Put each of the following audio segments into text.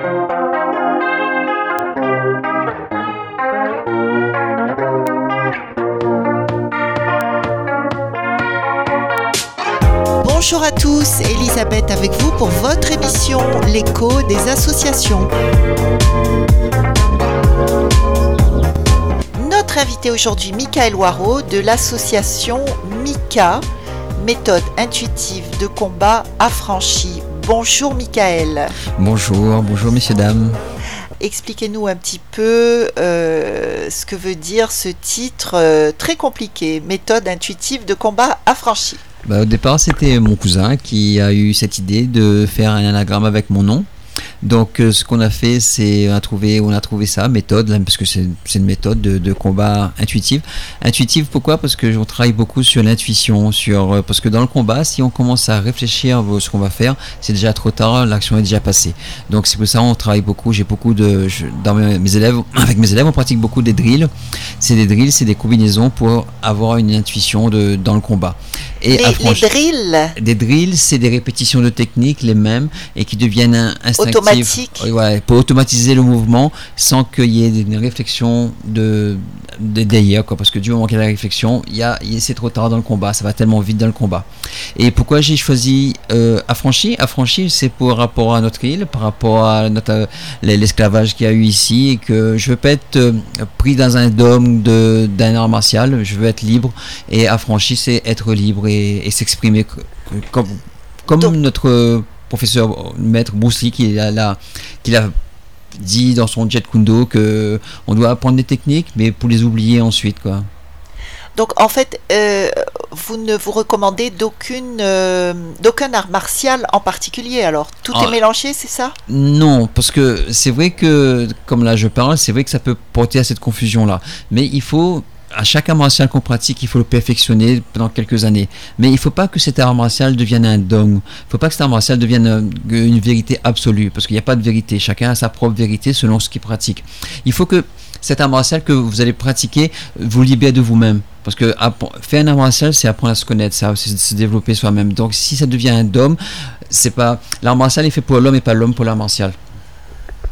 Bonjour à tous, Elisabeth avec vous pour votre émission L'écho des associations. Notre invité aujourd'hui, Michael Waro de l'association MICA, méthode intuitive de combat affranchie. Bonjour Michael. Bonjour, bonjour messieurs, dames. Expliquez-nous un petit peu euh, ce que veut dire ce titre euh, très compliqué, méthode intuitive de combat affranchi. Bah, au départ, c'était mon cousin qui a eu cette idée de faire un anagramme avec mon nom. Donc, euh, ce qu'on a fait, c'est on a trouvé, on a trouvé ça, méthode, parce que c'est une méthode de, combat intuitive. Intuitive, pourquoi? Parce que on travaille beaucoup sur l'intuition, sur euh, parce que dans le combat, si on commence à réfléchir à ce qu'on va faire, c'est déjà trop tard, l'action est déjà passée. Donc, c'est pour ça on travaille beaucoup. J'ai beaucoup de, dans mes élèves, avec mes élèves, on pratique beaucoup des drills. C'est des drills, c'est des combinaisons pour avoir une intuition de, dans le combat. Et les, drills? Des drills, c'est des répétitions de techniques les mêmes et qui deviennent instinctives pour automatiser le mouvement sans qu'il y ait une réflexion de, de quoi. Parce que du moment qu'il y a la réflexion, il y a, c'est trop tard dans le combat, ça va tellement vite dans le combat. Et pourquoi j'ai choisi euh, affranchi? Affranchi, c'est pour rapport à notre île, par rapport à notre, l'esclavage qu'il y a eu ici, et que je veux pas être euh, pris dans un dôme de, d'un art martial, je veux être libre. Et affranchi, c'est être libre et, s'exprimer comme, comme notre professeur maître Bruce qui a, qui a dit dans son Jet Kundo que on doit apprendre des techniques, mais pour les oublier ensuite, quoi. Donc en fait, euh, vous ne vous recommandez d'aucune, euh, d'aucun art martial en particulier. Alors tout est ah. mélangé, c'est ça? Non, parce que c'est vrai que, comme là je parle, c'est vrai que ça peut porter à cette confusion là. Mais il faut à chaque art martial qu'on pratique, il faut le perfectionner pendant quelques années. Mais il ne faut pas que cet art martial devienne un dogme. Il ne faut pas que cet art martial devienne euh, une vérité absolue, parce qu'il n'y a pas de vérité. Chacun a sa propre vérité selon ce qu'il pratique. Il faut que cet art martial que vous allez pratiquer vous libère de vous-même. Parce que faire un art martial, c'est apprendre à se connaître, c'est se développer soi-même. Donc si ça devient un dogme, c'est pas l'art martial est fait pour l'homme et pas l'homme pour l'art martial.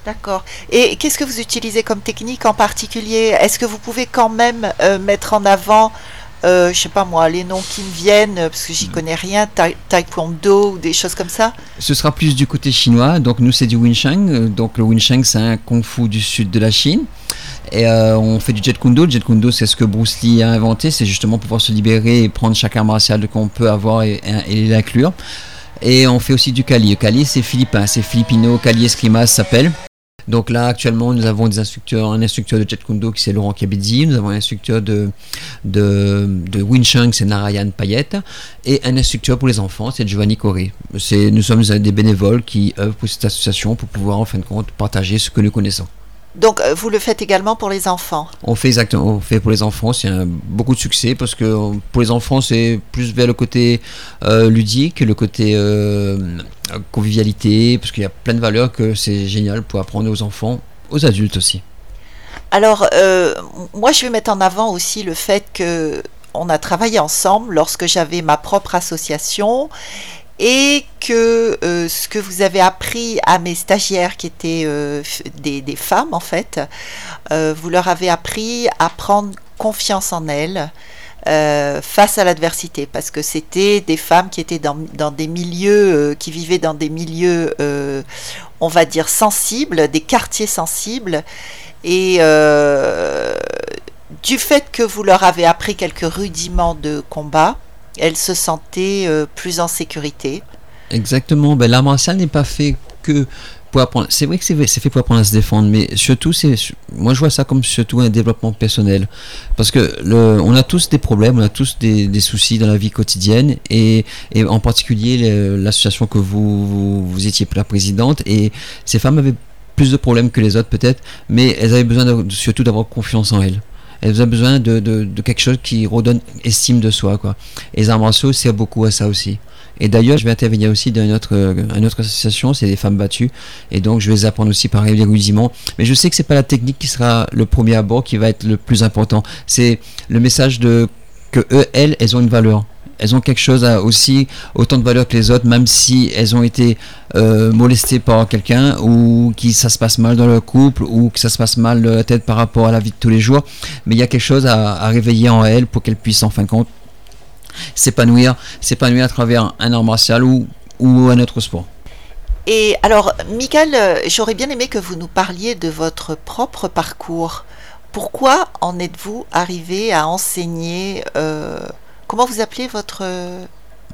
D'accord. Et qu'est-ce que vous utilisez comme technique en particulier? Est-ce que vous pouvez quand même euh, mettre en avant, euh, je sais pas moi, les noms qui me viennent, parce que j'y connais rien, taekwondo ou des choses comme ça? Ce sera plus du côté chinois. Donc nous, c'est du Wing Chun. Donc le Wing Chun, c'est un kung fu du sud de la Chine. Et euh, on fait du Jet Kundo. Le Jet Kundo, c'est ce que Bruce Lee a inventé. C'est justement pouvoir se libérer et prendre chaque arme martial qu'on peut avoir et, et l'inclure. Et on fait aussi du Kali. Le Kali, c'est philippin, c'est filipino. Kali Eskrima s'appelle. Donc là, actuellement, nous avons des instructeurs, un instructeur de Jet Kundo qui c'est Laurent Kabidzi, nous avons un instructeur de, de, de c'est Narayan Payet, et un instructeur pour les enfants, c'est Giovanni Coré. Nous sommes des bénévoles qui œuvrent pour cette association pour pouvoir, en fin de compte, partager ce que nous connaissons. Donc euh, vous le faites également pour les enfants On fait exactement, on fait pour les enfants, c'est beaucoup de succès parce que pour les enfants c'est plus vers le côté euh, ludique, le côté euh, convivialité, parce qu'il y a plein de valeurs que c'est génial pour apprendre aux enfants, aux adultes aussi. Alors moi je vais mettre en avant aussi le fait que on a travaillé ensemble lorsque j'avais ma propre association et que euh, ce que vous avez appris à mes stagiaires qui étaient euh, des, femmes en fait, euh, vous leur avez appris à prendre confiance en elles face à l'adversité. Parce que c'était des femmes qui étaient dans, dans des milieux, qui vivaient dans des milieux, on va dire, sensibles, des quartiers sensibles. Et du fait que vous leur avez appris quelques rudiments de combat, elle se sentait euh, plus en sécurité. Exactement. Ben, l'art martial n'est pas fait que pour apprendre. C'est vrai que c'est fait pour apprendre à se défendre, mais surtout, moi je vois ça comme surtout un développement personnel. Parce que on a tous des problèmes, on a tous des, soucis dans la vie quotidienne, et, en particulier l'association que vous, vous, étiez la présidente, et ces femmes avaient plus de problèmes que les autres peut-être, mais elles avaient besoin surtout d'avoir confiance en elles elle a besoin de, de, quelque chose qui redonne estime de soi. Quoi. Et les arts martiaux sert beaucoup à ça aussi. Et d'ailleurs, je vais intervenir aussi dans une autre, une autre association, c'est les femmes battues. Et donc, je vais les apprendre aussi par les. Mais je sais que c'est pas la technique qui sera le premier abord qui va être le plus important. C'est le message de que eux, elles, elles ont une valeur. Elles ont quelque chose aussi autant de valeur que les autres, même si elles ont été euh, molestées par quelqu'un ou qui ça se passe mal dans leur couple ou que ça se passe mal de la tête par rapport à la vie de tous les jours. Mais il y a quelque chose à, réveiller en elles pour qu'elles puissent en fin de compte s'épanouir, s'épanouir à travers un art martial ou, un autre sport. Et alors, Michael, euh, j'aurais bien aimé que vous nous parliez de votre propre parcours. Pourquoi en êtes-vous arrivé à enseigner euh, Comment vous appelez votre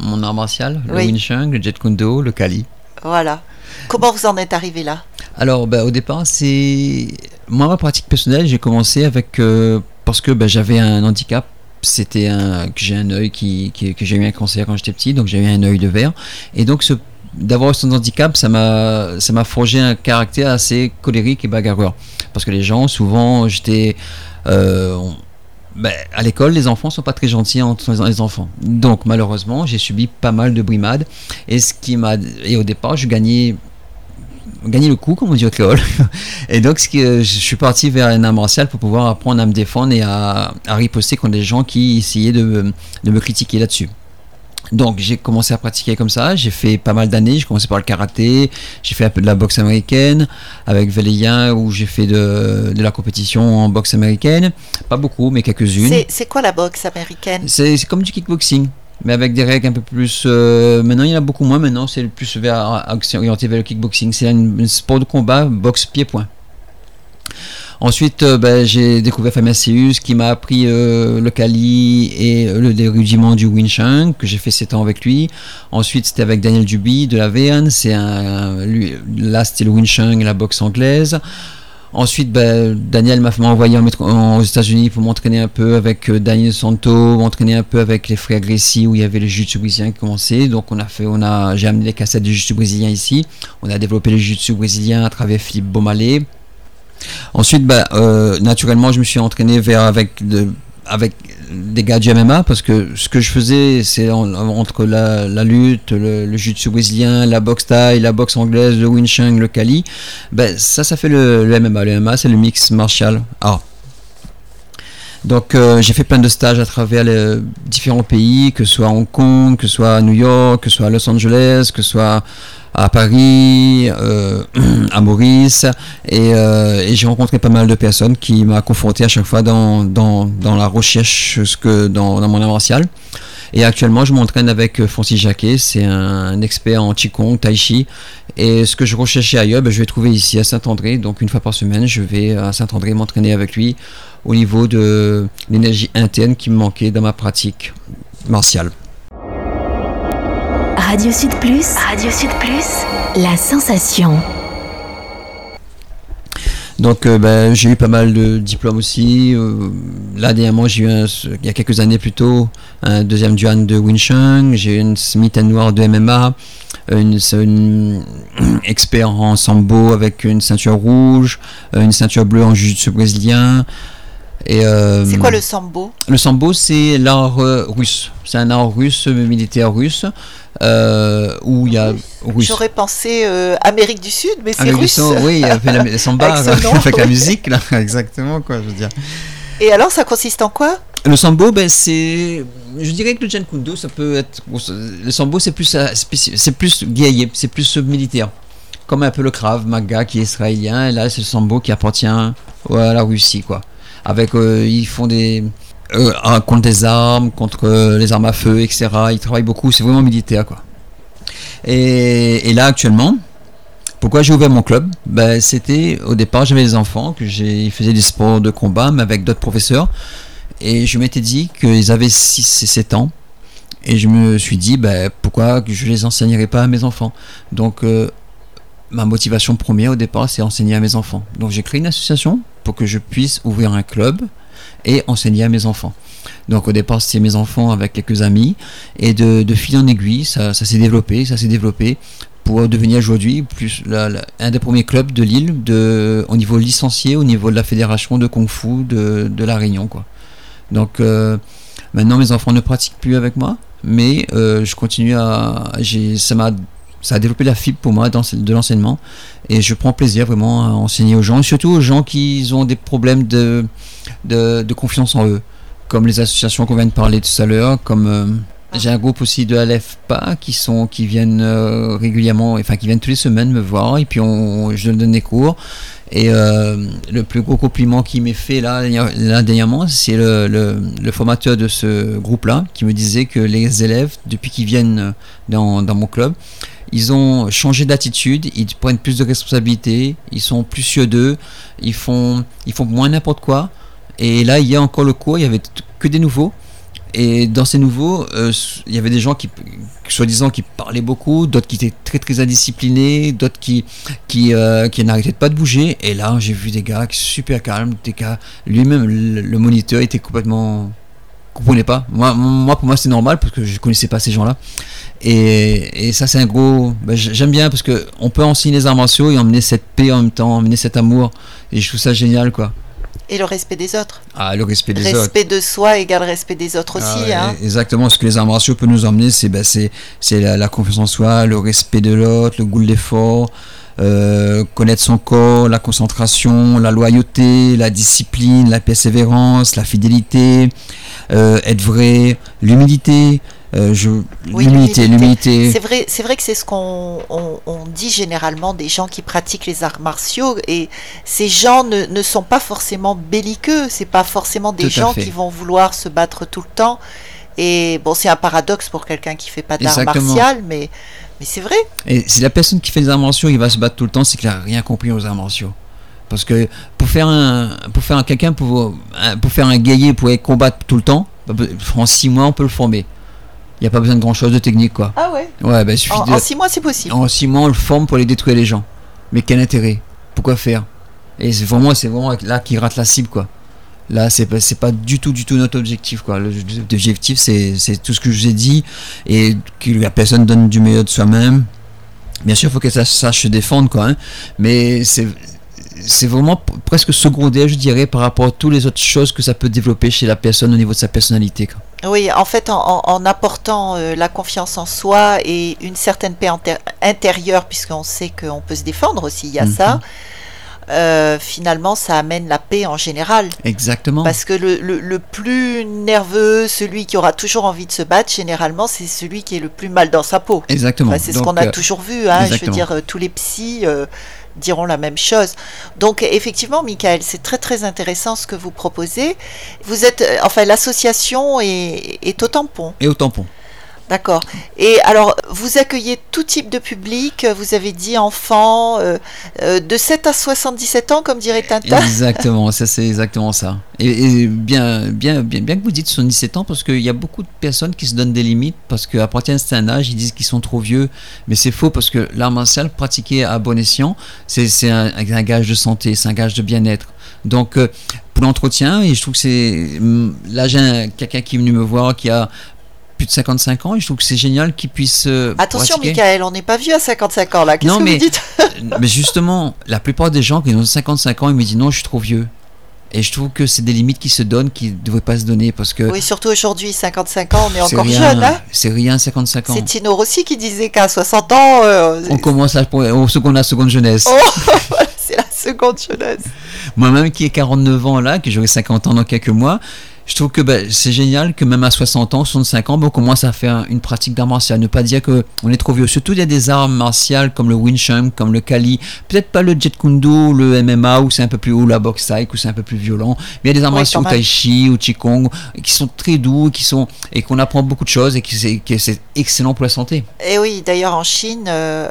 Mon art martial, le Wing Chun, le Jet Kundo, le Kali. Voilà. Comment vous en êtes arrivé là? Alors, ben, au départ, c'est moi ma pratique personnelle. J'ai commencé avec euh, parce que ben, j'avais un handicap c'était un que j'ai un œil qui, que j'ai eu un cancer quand j'étais petit, donc j'ai eu un œil de verre. Et donc ce d'avoir ce handicap, ça m'a ça m'a forgé un caractère assez colérique et bagarreur. Parce que les gens, souvent, j'étais euh, ben, à l'école, les enfants sont pas très gentils entre les enfants. Donc malheureusement, j'ai subi pas mal de brimades. Et ce qui m'a et au départ, je gagnais gagner le coup, comme on dit au créole. Et donc, ce je suis parti vers un art martial pour pouvoir apprendre à me défendre et à, riposter contre des gens qui essayaient de, de me critiquer là-dessus. Donc j'ai commencé à pratiquer comme ça, j'ai fait pas mal d'années, j'ai commencé par le karaté, j'ai fait un peu de la boxe américaine avec Véléien où j'ai fait de, de, la compétition en boxe américaine, pas beaucoup mais quelques-unes. C'est quoi la boxe américaine? C'est comme du kickboxing mais avec des règles un peu plus. Euh, maintenant, il y en a beaucoup moins. Maintenant, c'est plus vers, orienté vers le kickboxing. C'est un, sport de combat, boxe pied-point. Ensuite, euh, ben, j'ai découvert Fabien qui m'a appris euh, le Kali et le rudiments du Wing que j'ai fait 7 ans avec lui. Ensuite, c'était avec Daniel Duby de la VN. C'est lui, là, c'était le Wing et la boxe anglaise. Ensuite, ben, Daniel m'a envoyé aux États-Unis pour m'entraîner un peu avec euh, Daniel Santo, m'entraîner un peu avec les frères Grécy où il y avait le jiu-jitsu brésilien qui commençait. Donc, on a fait, on a, j'ai amené les cassettes de jiu-jitsu brésilien ici. On a développé le jiu-jitsu brésilien à travers Philippe Beaumalet. Ensuite, ben, euh, naturellement, je me suis entraîné vers avec de, avec des gars du MMA parce que ce que je faisais c'est entre la, lutte, le, le jiu-jitsu brésilien, la boxe thaï, la boxe anglaise, le Wing Chun, le Kali, ben ça ça fait le, MMA. Le MMA c'est le mix martial art. Donc euh, j'ai fait plein de stages à travers les différents pays, que ce soit à Hong Kong, que ce soit à New York, que ce soit à Los Angeles, que ce soit à Paris, euh, à Maurice, euh, et, j'ai rencontré pas mal de personnes qui m'ont confronté à chaque fois dans, dans, dans la recherche ce dans, dans mon art. Et actuellement, je m'entraîne avec Francis Jacquet, c'est un, expert en Qigong, Tai Chi. Et ce que je recherchais ailleurs, ben, je vais trouver ici à Saint-André. Donc une fois par semaine, je vais à Saint-André m'entraîner avec lui au niveau de l'énergie interne qui me manquait dans ma pratique martiale. Radio Sud Plus. Radio Sud Plus. La sensation. Donc euh, ben, j'ai eu pas mal de diplômes aussi. Euh, là dernièrement j'ai eu il y a quelques années plus tôt un deuxième duan de Wing Chun, j'ai eu une Smith Noir de MMA, une, une, expert en sambo avec une ceinture rouge, une ceinture bleue en jiu-jitsu brésilien. Euh, c'est quoi le sambo? Le sambo, c'est l'art euh, russe. C'est un art russe, militaire russe, euh, où il y a. J'aurais pensé Amérique du Sud, mais c'est russe. oui, il y avait la samba avec, la musique, là, exactement, quoi, je veux dire. Et alors, ça consiste en quoi? Le sambo, ben, c'est. Je dirais que le Jen Kundo, ça peut être. Le sambo, c'est plus, c'est plus guerrier, c'est plus militaire. Comme un peu le Krav Maga qui est israélien, et là, c'est le sambo qui appartient à la Russie, quoi avec euh, ils font des euh, contre des armes, contre euh, les armes à feu, etc. Ils travaillent beaucoup, c'est vraiment militaire quoi. Et, là actuellement, pourquoi j'ai ouvert mon club? Ben, C'était au départ, j'avais des enfants, que j'ai faisaient des sports de combat, mais avec d'autres professeurs. Et je m'étais dit qu'ils avaient 6 et 7 ans. Et je me suis dit, ben, pourquoi je les enseignerais pas à mes enfants? Donc, ma motivation première au départ, c'est enseigner à mes enfants. Donc, j'ai créé une association pour que je puisse ouvrir un club et enseigner à mes enfants. Donc au départ c'était mes enfants avec quelques amis et de, fil en aiguille ça, s'est développé, ça s'est développé pour devenir aujourd'hui plus un des premiers clubs de Lille de, au niveau licencié, au niveau de la fédération de Kung Fu de, de la Réunion. Quoi. Donc euh, maintenant mes enfants ne pratiquent plus avec moi, mais euh, je continue à... Ça m'a ça a développé la fibre pour moi de l'enseignement. Et je prends plaisir vraiment à enseigner aux gens, et surtout aux gens qui ont des problèmes de, de, confiance en eux, comme les associations qu'on vient de parler tout à l'heure, comme... Euh, J'ai un groupe aussi de pas qui sont qui viennent euh, régulièrement, enfin qui viennent toutes les semaines me voir. Et puis on, je donne des cours. Et euh, le plus gros compliment qui m'est fait là, dernièrement, c'est le, le, formateur de ce groupe-là qui me disait que les élèves, depuis qu'ils viennent dans, dans mon club, ils ont changé d'attitude, ils prennent plus de responsabilités, ils sont plus sûr d'eux, ils font, ils font moins n'importe quoi. Et là, il y a encore le cours, il y avait que des nouveaux. Et dans ces nouveaux, euh, il y avait des gens qui, soi-disant, qui parlaient beaucoup, d'autres qui étaient très très indisciplinés, d'autres qui, qui, euh, qui n'arrêtaient pas de bouger. Et là, j'ai vu des gars super calmes, des gars, lui-même, le, moniteur était complètement comprenait pas. Moi, moi pour moi, c'est normal parce que je connaissais pas ces gens-là. Et, et ça, c'est un gros. Ben, j'aime bien parce que on peut enseigner les arts martiaux et emmener cette paix en même temps, emmener cet amour. Et je trouve ça génial, quoi. Et le respect des autres. Ah, le respect des respect autres. Respect de soi égale respect des autres aussi. Ah hein. Exactement. Ce que les arts martiaux peuvent nous emmener, c'est ben, la, la confiance en soi, le respect de l'autre, le goût de l'effort. Euh, connaître son corps, la concentration, la loyauté, la discipline, la persévérance, la fidélité, euh, être vrai, l'humilité, euh, je... l'humilité, l'humilité. C'est vrai, c'est vrai que c'est ce qu'on on, dit généralement des gens qui pratiquent les arts martiaux et ces gens ne, ne sont pas forcément belliqueux. C'est pas forcément des gens qui vont vouloir se battre tout le temps. Et bon, c'est un paradoxe pour quelqu'un qui fait pas d'art martial, mais mais c'est vrai. Et si la personne qui fait des martiaux, il va se battre tout le temps, c'est qu'il a rien compris aux martiaux. Parce que pour faire un, pour faire un quelqu'un, pour, pour faire un guerrier, pour combattre tout le temps, en six mois, on peut le former. Il n'y a pas besoin de grand chose de technique, quoi. Ah ouais Ouais, bah, suffit en, en six mois, c'est possible. En six mois, on le forme pour aller détruire les gens. Mais quel intérêt? Pourquoi faire? Et c'est vraiment, c'est vraiment là qu'il rate la cible, quoi. Là, c'est pas, pas du tout, du tout notre objectif, quoi. L'objectif, c'est, tout ce que je vous ai dit et que la personne donne du meilleur de soi-même. Bien sûr, il faut qu'elle sache se défendre, quoi. Hein. mais c'est, c'est vraiment presque secondaire, je dirais, par rapport à toutes les autres choses que ça peut développer chez la personne au niveau de sa personnalité. Oui, en fait, en, apportant euh, la confiance en soi et une certaine paix intérieure, puisqu'on sait qu'on peut se défendre aussi, il y a ça. Euh, finalement, ça amène la paix en général. Exactement. Parce que le, le, plus nerveux, celui qui aura toujours envie de se battre, généralement, c'est celui qui est le plus mal dans sa peau. Exactement. c'est ce qu'on a euh, toujours vu. Hein, je veux dire, tous les psys diront la même chose. Donc effectivement, Michael, c'est très très intéressant ce que vous proposez. Vous êtes, euh, enfin, l'association est, est au tampon. Et au tampon. D'accord. Et alors, vous accueillez tout type de public, vous avez dit enfants, euh, euh, de 7 à 77 ans, comme dirait Tintin. Exactement, ça c'est exactement ça. Et, bien, bien, bien, bien que vous dites 77 ans, parce qu'il y a beaucoup de personnes qui se donnent des limites, parce qu'à partir d'un certain âge, ils disent qu'ils sont trop vieux, mais c'est faux, parce que l'art martial pratiqué à bon escient, c'est un, gage de santé, c'est un gage de bien-être. Donc, euh, pour l'entretien, et je trouve que c'est. Là, j'ai quelqu'un qui est venu me voir qui a plus de 55 ans et je trouve que c'est génial qu'ils puissent. Euh, Attention, Michael, on n'est pas vieux à 55 ans là. Qu'est-ce que mais, vous dites Mais justement, la plupart des gens qui ont 55 ans, ils me disent non, je suis trop vieux. Et je trouve que c'est des limites qui se donnent, qui ne devraient pas se donner parce que. Oui, surtout aujourd'hui, 55 ans, on est, encore jeune. Hein c'est rien, 55 ans. C'est Tino Rossi qui disait qu'à 60 ans. Euh, on commence à, au second, la seconde jeunesse. Oh, c'est la seconde jeunesse. Moi-même qui ai 49 ans là, que j'aurai 50 ans dans quelques mois, je trouve que ben, c'est génial que même à 60 ans, 65 ans, ben, on commence à faire une pratique d'art martial. Ne pas dire qu'on est trop vieux. Surtout, il y a des arts martiaux comme le Wing Chun, comme le Kali. Peut-être pas le Jet le MMA, où c'est un peu plus haut, la boxe taille, où c'est un peu plus violent. Mais il y a des arts martiaux, Tai Chi ou Qigong, qui sont très doux, qui sont, et qu'on apprend beaucoup de choses et qui c'est excellent pour la santé. Et oui, d'ailleurs, en Chine, euh,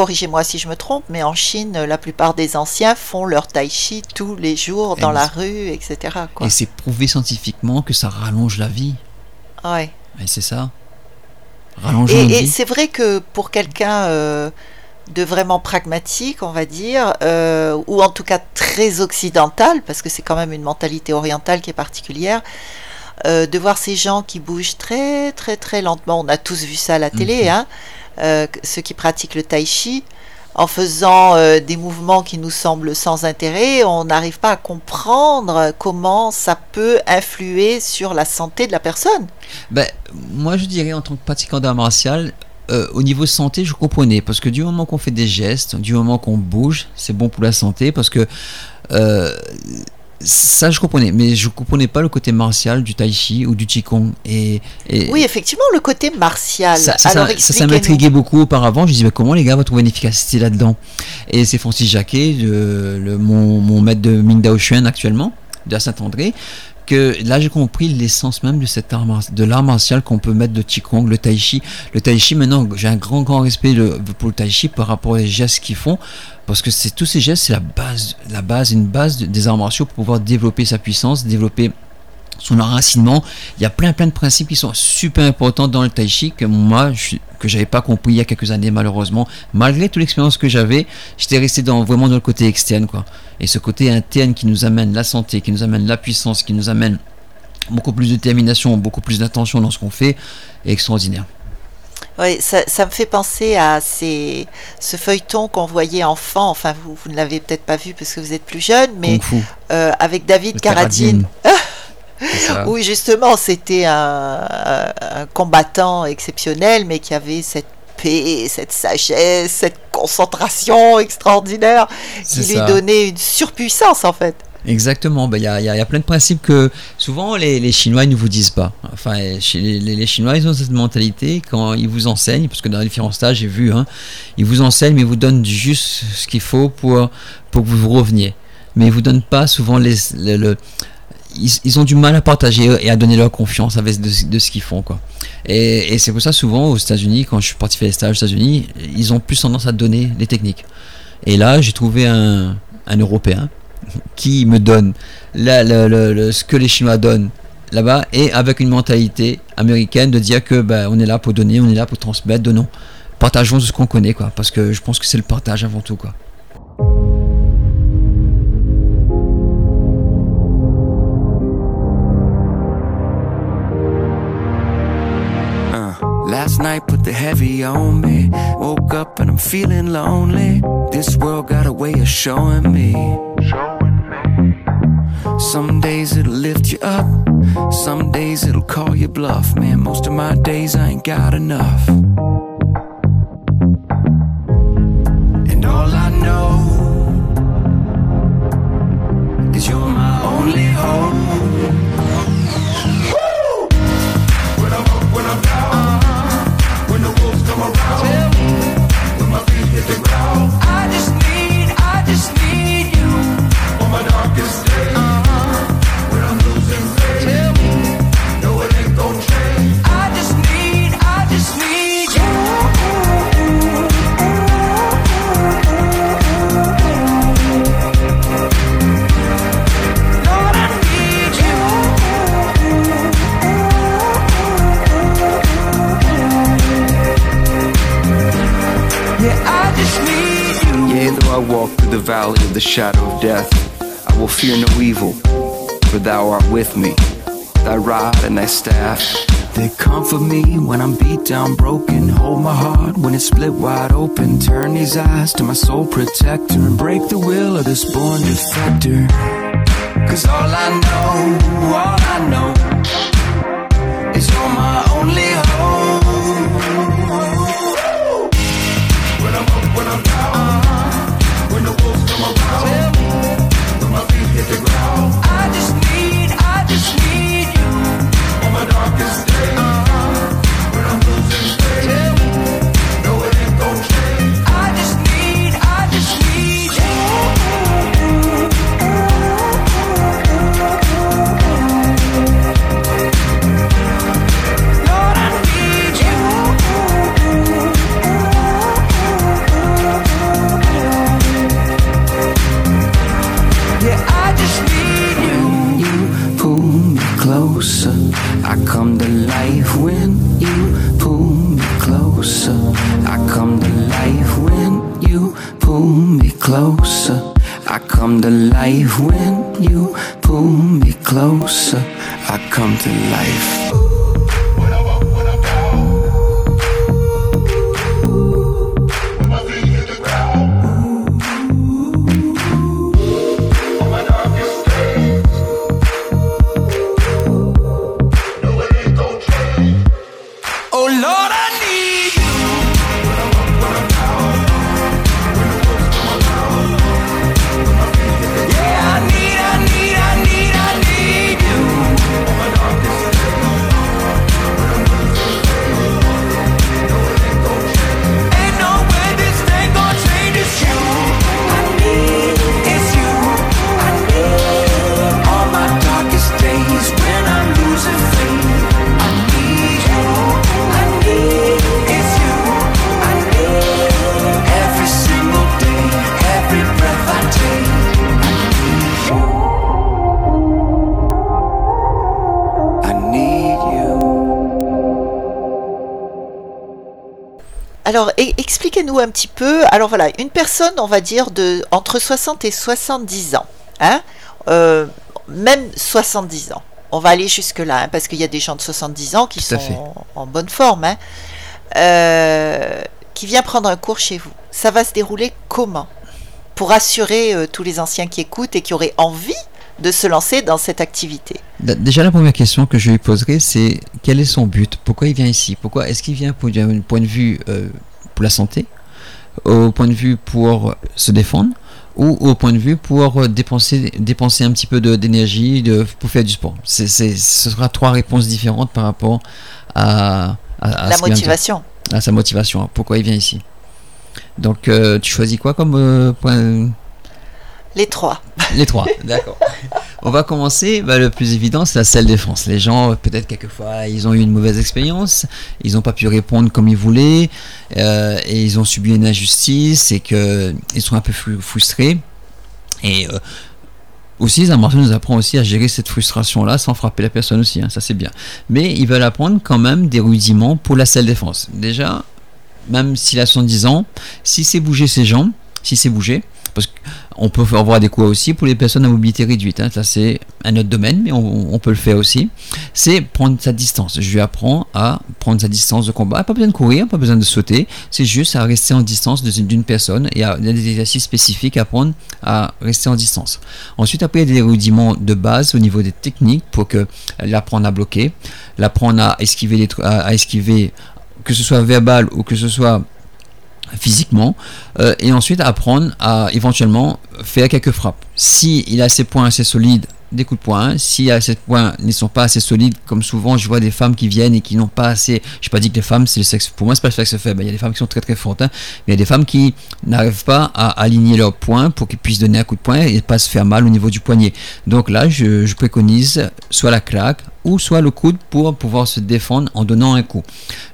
corrigez-moi si je me trompe, mais en Chine, la plupart des anciens font leur tai chi tous les jours dans la rue, etc. Et c'est prouvé scientifiquement que ça rallonge la vie. Ouais. Et c'est ça. Rallonge et, et c'est vrai que pour quelqu'un euh, de vraiment pragmatique, on va dire, euh, ou en tout cas très occidental, parce que c'est quand même une mentalité orientale qui est particulière, euh, de voir ces gens qui bougent très très très lentement. On a tous vu ça à la télé, mhm. hein ceux qui pratiquent le tai chi, en faisant euh, des mouvements qui nous semblent sans intérêt, on n'arrive pas à comprendre comment ça peut influer sur la santé de la personne. Ben, moi, je dirais en tant que pratiquant d'art martial, euh, au niveau santé, je comprenais parce que du moment qu'on fait des gestes, du moment qu'on bouge, c'est bon pour la santé parce que ça, je comprenais, mais je comprenais pas le côté martial du tai chi ou du qigong. Et, et oui, effectivement, le côté martial. Ça, ça, ça, m'intriguait beaucoup auparavant. Je disais, mais comment les gars vont trouver une efficacité là-dedans? Et c'est Francis Jacquet, le, mon, mon, maître de Ming Dao actuellement, de Saint-André, là j'ai compris l'essence même de cette art de l'art martial qu'on peut mettre de Qigong, le Tai Chi. Le Tai Chi, maintenant, j'ai un grand, grand respect pour le Tai Chi par rapport aux gestes qu'ils font. Parce que c'est tous ces gestes, c'est la base, la base, une base des arts martiaux pour pouvoir développer sa puissance, développer son enracinement. Il y a plein plein de principes qui sont super importants dans le tai chi que moi je, que j'avais pas compris il y a quelques années malheureusement. Malgré toute l'expérience que j'avais, j'étais resté dans vraiment dans le côté externe quoi. Et ce côté interne qui nous amène la santé, qui nous amène la puissance, qui nous amène beaucoup plus de détermination, beaucoup plus d'attention dans ce qu'on fait est extraordinaire. Oui, ça, ça, me fait penser à ces, ce feuilleton qu'on voyait enfant. Enfin, vous, vous ne l'avez peut-être pas vu parce que vous êtes plus jeune, mais euh, avec David Carradine. oui, justement, c'était un, un, combattant exceptionnel, mais qui avait cette paix, cette sagesse, cette concentration extraordinaire qui lui donnait une surpuissance en fait. Exactement, bah, il y, a, y, a, plein de principes que souvent les, les Chinois ne vous disent pas. Enfin, les, les, Chinois, ils ont cette mentalité quand ils vous enseignent, parce que dans les différents stages, j'ai vu, hein, ils vous enseignent, mais ils vous donnent juste ce qu'il faut pour, pour que vous reveniez. Mais ils vous donnent pas souvent les, le, ils, ont du mal à partager et à donner leur confiance avec de, de ce qu'ils font. Quoi. Et, c'est pour ça, souvent, aux États-Unis, quand je suis parti faire les stages aux États-Unis, ils ont plus tendance à donner les techniques. Et là, j'ai trouvé un, un Européen qui me donne ce que les Chinois donnent là-bas et avec une mentalité américaine de dire que ben, on est là pour donner, on est là pour transmettre, donnons. Partageons ce qu'on connaît, quoi, parce que je pense que c'est le partage avant tout, quoi. Night put the heavy on me. Woke up and I'm feeling lonely. This world got a way of showing me. Some days it'll lift you up, some days it'll call you bluff. Man, most of my days I ain't got enough. And all I know is you're my only hope. Death, I will fear no evil, for thou art with me. Thy rod and thy staff, they comfort me when I'm beat down, broken. Hold my heart when it's split wide open. Turn these eyes to my soul protector and break the will of this born defector. Cause all I know, all I know alors expliquez-nous un petit peu. Alors voilà, une personne, on va dire, de entre 60 et 70 ans, hein, euh, même 70 ans. On va aller jusque-là, hein, parce qu'il y a des gens de 70 ans qui sont en, bonne forme, hein, euh, qui vient prendre un cours chez vous. Ça va se dérouler comment? Pour assurer euh, tous les anciens qui écoutent et qui auraient envie de se lancer dans cette activité Déjà, la première question que je lui poserai, c'est quel est son but? Pourquoi il vient ici? Pourquoi Est-ce qu'il vient pour un point de vue euh, pour la santé Au point de vue pour se défendre ou au point de vue pour dépenser, dépenser un petit peu d'énergie pour faire du sport. ce sera trois réponses différentes par rapport à, la motivation. À sa motivation, pourquoi il vient ici. Donc, euh, tu choisis quoi comme euh, point Les trois. Les trois, d'accord. On va commencer, bah, le plus évident, c'est la salle défense. Les gens, peut-être quelquefois, ils ont eu une mauvaise expérience, ils n'ont pas pu répondre comme ils voulaient, euh, et ils ont subi une injustice, et qu'ils sont un peu frustrés. Et euh, aussi, Zamarto nous apprend aussi à gérer cette frustration-là sans frapper la personne aussi, hein, ça c'est bien. Mais ils veulent apprendre quand même des rudiments pour la salle défense. Déjà, même s'il a 110 ans, si c'est bouger ses jambes, si c'est bouger, qu'on peut avoir des cours aussi pour les personnes à mobilité réduite. Hein. Ça, c'est un autre domaine, mais on, peut le faire aussi. C'est prendre sa distance. Je lui apprends à prendre sa distance de combat. Pas besoin de courir, pas besoin de sauter. C'est juste à rester en distance d'une personne. Et a des exercices spécifiques à apprendre à rester en distance. Ensuite, après, il y a des rudiments de base au niveau des techniques pour que l'apprendre à bloquer, l'apprendre à esquiver, à esquiver, que ce soit verbal ou que ce soit physiquement euh, et ensuite apprendre à éventuellement faire quelques frappes. Si il a ses points assez solides, des coups de poing. Si ces points ne sont pas assez solides, comme souvent je vois des femmes qui viennent et qui n'ont pas assez. Je n'ai pas dit que les femmes, c'est le sexe. Pour moi, c'est pas le sexe faible. Il y a des femmes qui sont très très fortes, hein. il y a des femmes qui n'arrivent pas à aligner leurs points pour qu'ils puissent donner un coup de poing et pas se faire mal au niveau du poignet. Donc là, je préconise soit la claque, ou soit le coude pour pouvoir se défendre en donnant un coup.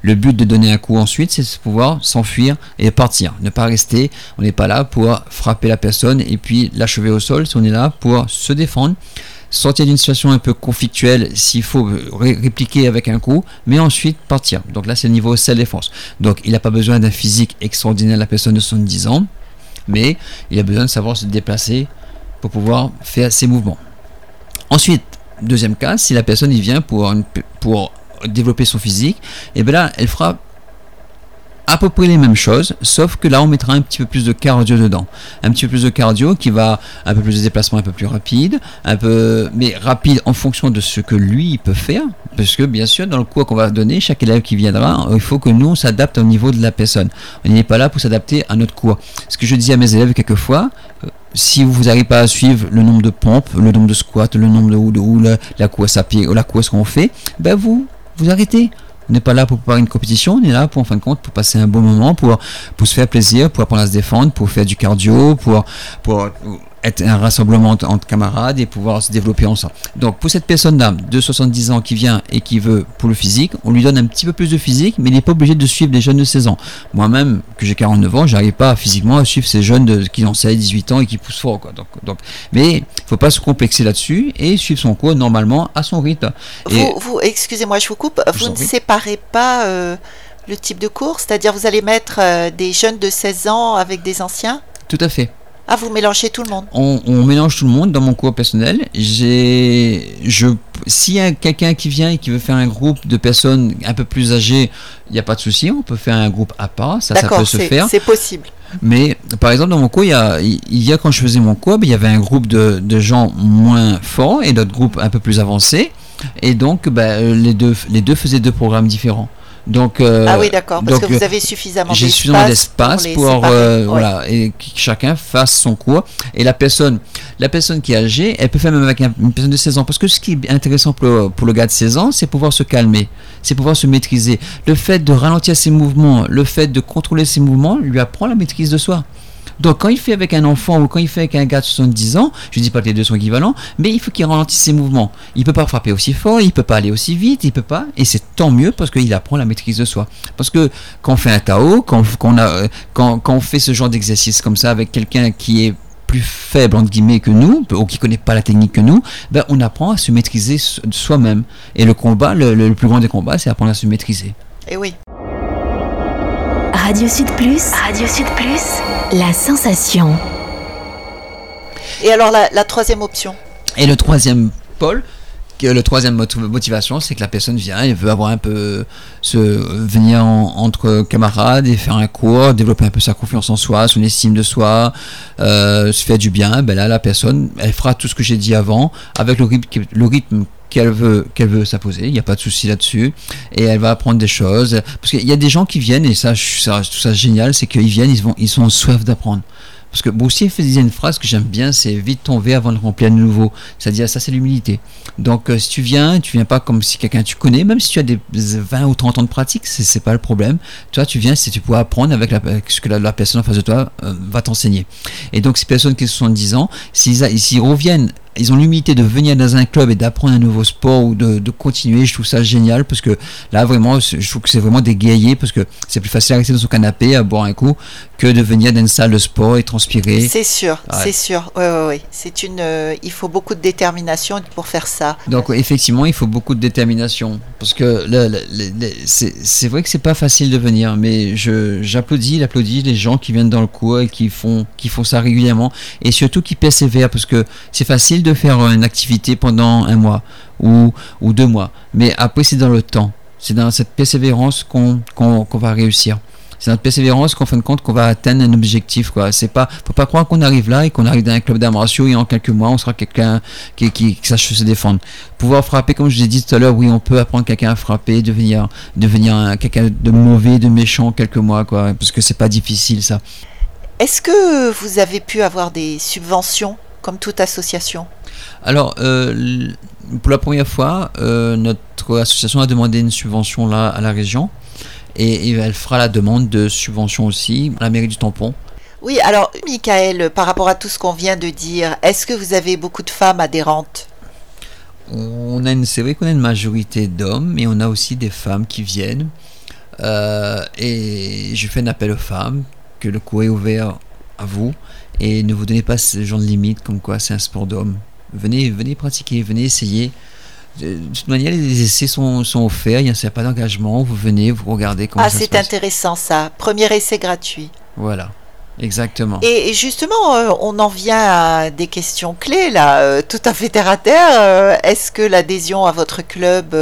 Le but de donner un coup ensuite, c'est de pouvoir s'enfuir et partir. Ne pas rester, on n'est pas là pour frapper la personne et puis l'achever au sol, on est là pour se défendre, sortir d'une situation un peu conflictuelle s'il faut répliquer avec un coup, mais ensuite partir. Donc là, c'est le niveau self-défense. Donc il n'a pas besoin d'un physique extraordinaire, la personne de 70 ans, mais il a besoin de savoir se déplacer pour pouvoir faire ses mouvements. Ensuite, Deuxième cas, si la personne y vient pour, pour développer son physique, et eh bien là, elle fera à peu près les mêmes choses, sauf que là on mettra un petit peu plus de cardio dedans. Un petit peu plus de cardio qui va un peu plus de déplacement un peu plus rapide, un peu mais rapide en fonction de ce que lui peut faire. Parce que bien sûr, dans le cours qu'on va donner, chaque élève qui viendra, il faut que nous on s'adapte au niveau de la personne. On n'est pas là pour s'adapter à notre cours. Ce que je dis à mes élèves quelquefois, si vous n'arrivez pas à suivre le nombre de pompes, le nombre de squats, le nombre de ou, de, ou la, la course à pied ou la course qu'on fait, ben vous, vous arrêtez. On n'est pas là pour préparer une compétition, on est là pour en fin de compte pour passer un bon moment, pour, pour se faire plaisir, pour apprendre à se défendre, pour faire du cardio, pour, pour être un rassemblement entre, camarades et pouvoir se développer ensemble. Donc pour cette personne-là de 70 ans qui vient et qui veut pour le physique, on lui donne un petit peu plus de physique, mais il n'est pas obligé de suivre des jeunes de 16 ans. Moi-même, que j'ai 49 ans, j'arrive pas physiquement à suivre ces jeunes de, qui ont 16, 18 ans et qui poussent fort. Quoi. Donc, donc, mais il faut pas se complexer là-dessus et suivre son cours normalement à son rythme. Vous, excusez-moi, je vous coupe, vous ne séparez pas euh, le type de cours, c'est-à-dire vous allez mettre euh, des jeunes de 16 ans avec des anciens? Tout à fait. Ah, vous mélangez tout le monde on, mélange tout le monde dans mon cours personnel. J'ai, je, s'il y a quelqu'un qui vient et qui veut faire un groupe de personnes un peu plus âgées, il n'y a pas de souci, on peut faire un groupe à part, ça, ça peut se faire. C'est possible. Mais par exemple, dans mon cours, il y a, il y a quand je faisais mon cours, il y avait un groupe de, de gens moins forts et d'autres groupes un peu plus avancés. Et donc, ben, les, deux, les deux faisaient deux programmes différents. Donc, euh, ah oui, d'accord, parce que vous avez suffisamment d'espace. J'ai suffisamment d'espace pour, euh, voilà, et que chacun fasse son cours. Et la personne, la personne qui est âgée, elle peut faire même avec une personne de 16 ans. Parce que ce qui est intéressant pour, pour le gars de 16 ans, c'est pouvoir se calmer, c'est pouvoir se maîtriser. Le fait de ralentir ses mouvements, le fait de contrôler ses mouvements, lui apprend la maîtrise de soi. Donc quand il fait avec un enfant ou quand il fait avec un gars de 70 ans, je dis pas que les deux sont équivalents, mais il faut qu'il ralentisse ses mouvements. Il peut pas frapper aussi fort, il peut pas aller aussi vite, il peut pas, et c'est tant mieux parce qu'il apprend la maîtrise de soi. Parce que quand on fait un Tao, quand, on, a, quand, quand on fait ce genre d'exercice comme ça avec quelqu'un qui est plus faible entre guillemets que nous ou qui connaît pas la technique que nous, ben on apprend à se maîtriser soi-même. Et le combat, le, le plus grand des combats, c'est apprendre à se maîtriser. Et eh oui. Radio Sud Plus. Radio Sud Plus. La sensation. Et alors la, troisième option? Et le troisième pôle, le troisième motivation, c'est que la personne vient et veut avoir un peu se venir entre camarades et faire un cours, développer un peu sa confiance en soi, son estime de soi, euh, se faire du bien. Ben là, la personne, elle fera tout ce que j'ai dit avant avec le rythme, le rythme qu'elle veut qu'elle veut s'imposer, il n'y a pas de souci là-dessus, et elle va apprendre des choses. Parce qu'il y a des gens qui viennent et ça, ça tout ça génial, c'est qu'ils viennent, ils vont, ils sont soif d'apprendre. Parce que Broussier faisait une phrase que j'aime bien, c'est vite tomber avant de remplir de nouveau. C'est-à-dire, ça, c'est l'humilité. Donc, euh, si tu viens, tu viens pas comme si quelqu'un tu connais, même si tu as des 20 ou 30 ans de pratique, c'est pas le problème. Toi, tu viens si tu peux apprendre avec, ce que la, personne en face de toi euh, va t'enseigner. Et donc, ces personnes qui ont 70 ans, s'ils reviennent ils ont l'humilité de venir dans un club et d'apprendre un nouveau sport ou de, continuer. Je trouve ça génial parce que là, vraiment, je trouve que c'est vraiment des guerriers parce que c'est plus facile à rester dans son canapé à boire un coup que de venir dans une salle de sport et transpirer. C'est sûr, c'est sûr. Oui, oui, oui. C'est une, euh, il faut beaucoup de détermination pour faire ça. Donc, effectivement, il faut beaucoup de détermination parce que c'est vrai que c'est pas facile de venir, mais j'applaudis, j'applaudis les gens qui viennent dans le cours et qui font, qui font ça régulièrement et surtout qui persévèrent parce que c'est facile de faire une activité pendant un mois ou deux mois. Mais après, c'est dans le temps. C'est dans cette persévérance qu'on va réussir. C'est notre persévérance qu'en fin de compte qu'on va atteindre un objectif. Quoi. C'est pas, faut pas croire qu'on arrive là et qu'on arrive dans un club d'arts martiaux et en quelques mois on sera quelqu'un qui, qui, sache se défendre. Pouvoir frapper, comme je l'ai dit tout à l'heure, oui, on peut apprendre quelqu'un à frapper, devenir, devenir quelqu'un de mauvais, de méchant en quelques mois, quoi, parce que c'est pas difficile ça. Est-ce que vous avez pu avoir des subventions comme toute association? Alors, euh, pour la première fois, euh, notre association a demandé une subvention là à la région et, elle fera la demande de subvention aussi à la mairie du Tampon. Oui, alors Michael, par rapport à tout ce qu'on vient de dire, est-ce que vous avez beaucoup de femmes adhérentes? On a c'est vrai qu'on a une majorité d'hommes, mais on a aussi des femmes qui viennent. Euh, et je fais un appel aux femmes que le cours est ouvert à vous et ne vous donnez pas ce genre de limite comme quoi c'est un sport d'homme. Venez, venez pratiquer, venez essayer. De toute manière, les essais sont, sont offerts, il n'y a pas d'engagement. Vous venez, vous regardez comment ah, c'est intéressant ça. Premier essai gratuit. Voilà. Exactement. Et, justement, euh, on en vient à des questions clés là, euh, tout à fait terre à terre. Euh, est-ce que l'adhésion à votre club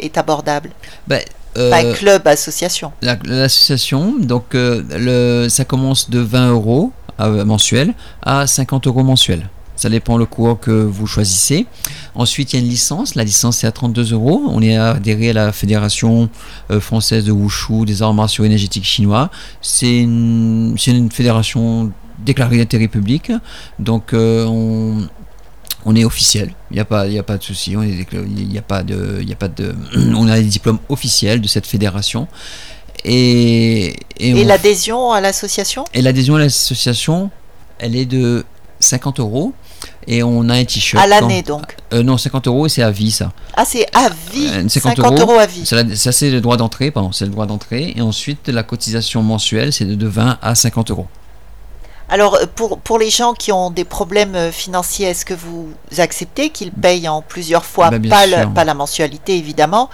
est abordable? Ben, Pas club, association. L'association, donc le, ça commence de 20 euros mensuel à 50 euros mensuel. Ça dépend le cours que vous choisissez. Ensuite, il y a une licence. La licence, c'est à 32 euros. On est adhéré à la Fédération euh, française de Wushu, des arts martiaux énergétiques chinois. C'est une, une, fédération déclarée d'intérêt public. Donc, euh, on, on est officiel. Il n'y a, pas, a pas de souci. Il n'y a pas de, il a pas de, on a des diplômes officiels de cette fédération. Et, et, l'adhésion à l'association? Et l'adhésion à l'association, elle est de 50 euros et on a un t-shirt. À l'année donc euh, Non, 50 euros c'est à vie ça. Ah, c'est à vie 50, euh, euros, à vie. Ça, c'est le droit d'entrée, pardon, c'est le droit d'entrée. Et ensuite, la cotisation mensuelle, c'est de 20 à 50 euros. Alors, euh, pour, pour les gens qui ont des problèmes financiers, est-ce que vous acceptez qu'ils payent en plusieurs fois? Bah, pas, pas, la mensualité, évidemment,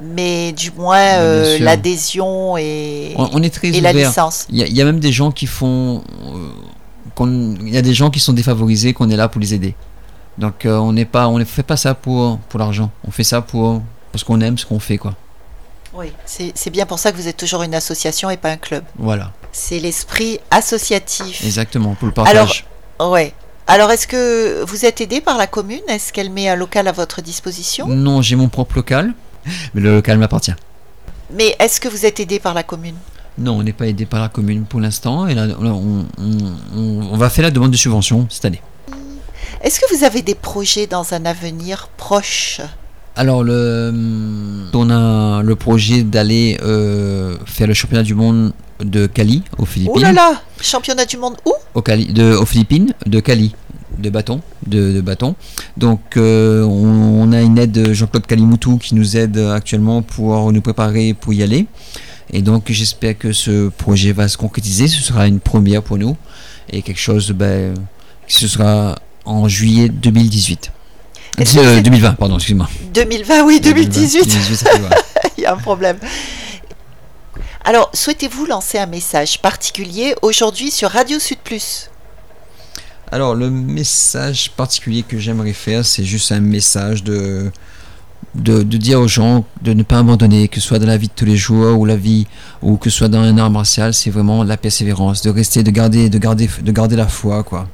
mais du moins bah, l'adhésion et, on, est très et la licence Il y, a même des gens qui font il y a des gens qui sont défavorisés, qu'on est là pour les aider. Donc euh, on n'est pas, on ne fait pas ça pour, pour l'argent. On fait ça pour parce qu'on aime ce qu'on fait, quoi. Oui, c'est bien pour ça que vous êtes toujours une association et pas un club. Voilà. C'est l'esprit associatif. Exactement, pour le partage. Alors, ouais. Alors, est-ce que vous êtes aidé par la commune? Est-ce qu'elle met un local à votre disposition? Non, j'ai mon propre local, mais le local m'appartient. Mais est-ce que vous êtes aidé par la commune? Non, on n'est pas aidé par la commune pour l'instant. Et là, on, va faire la demande de subvention cette année. Est-ce que vous avez des projets dans un avenir proche? Alors, le, on a le projet d'aller euh, faire le championnat du monde de Cali, aux Philippines. Oh là là Championnat du monde où? Au Cali, de, Aux Philippines, de Cali, de bâton. De, bâton. Donc, euh, on, a une aide de Jean-Claude Kalimoutou qui nous aide actuellement pour nous préparer pour y aller. Et donc j'espère que ce projet va se concrétiser. Ce sera une première pour nous et quelque chose, ben, ce sera en juillet 2018. 2020, euh, pardon, excuse-moi. 2020, oui, 2018. Il y a un problème. Alors, souhaitez-vous lancer un message particulier aujourd'hui sur Radio Sud Plus? Alors, le message particulier que j'aimerais faire, c'est juste un message de, de, dire aux gens de ne pas abandonner, que ce soit dans la vie de tous les jours ou la vie, ou que ce soit dans un art martial, c'est vraiment la persévérance, de rester, de garder, de garder, de garder la foi, quoi.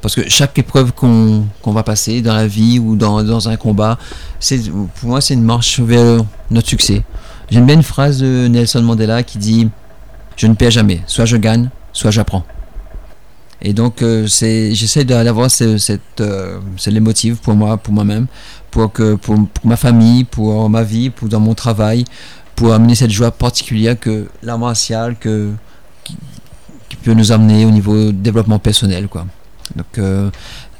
Parce que chaque épreuve qu'on va passer dans la vie ou dans, dans un combat, pour moi, c'est une marche vers notre succès. J'aime bien une phrase de Nelson Mandela qui dit Je ne perds jamais, soit je gagne, soit j'apprends. Et donc, euh, c'est, j'essaie d'avoir cette, euh, les motifs pour moi, pour moi-même, pour que pour, ma famille, pour ma vie, pour dans mon travail, pour amener cette joie particulière que l'art martial que, qui, peut nous amener au niveau développement personnel, quoi. Donc, euh,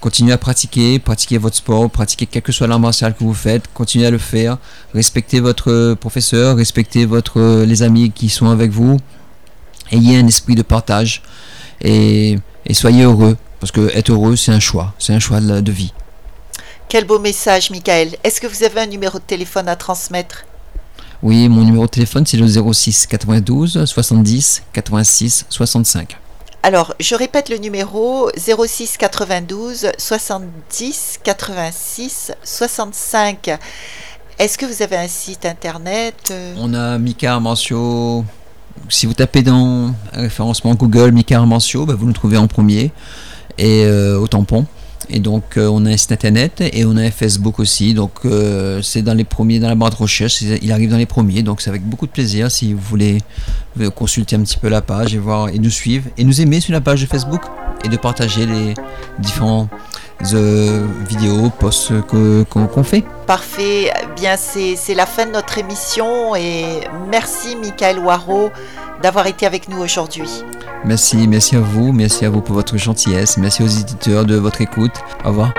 continuez à pratiquer, pratiquez votre sport, pratiquez quel que soit l'art martial que vous faites, continuez à le faire, respectez votre professeur, respectez votre, les amis qui sont avec vous, ayez un esprit de partage et, et soyez heureux, parce que être heureux, c'est un choix, c'est un choix de, de vie. Quel beau message, Michael. Est-ce que vous avez un numéro de téléphone à transmettre? Oui, mon numéro de téléphone, c'est le 06 92 70 86 65. Alors, je répète le numéro 06 92 70 86 65. Est-ce que vous avez un site internet? On a Mika Armancio. Si vous tapez dans référencement Google Mika Armancio, bah, vous nous trouvez en premier et euh, au tampon. Et donc, euh, on a un site internet et on a un Facebook aussi. Donc, euh, c'est dans les premiers, dans la barre de recherche. Il arrive dans les premiers. Donc, c'est avec beaucoup de plaisir si vous voulez consulter un petit peu la page et voir et nous suivre et nous aimer sur la page de Facebook et de partager les différents euh, vidéos, posts qu'on fait. Parfait. Bien, c'est la fin de notre émission et merci, Michael Waro, d'avoir été avec nous aujourd'hui. Merci, merci à vous, merci à vous pour votre gentillesse, merci aux éditeurs de votre écoute. Au revoir.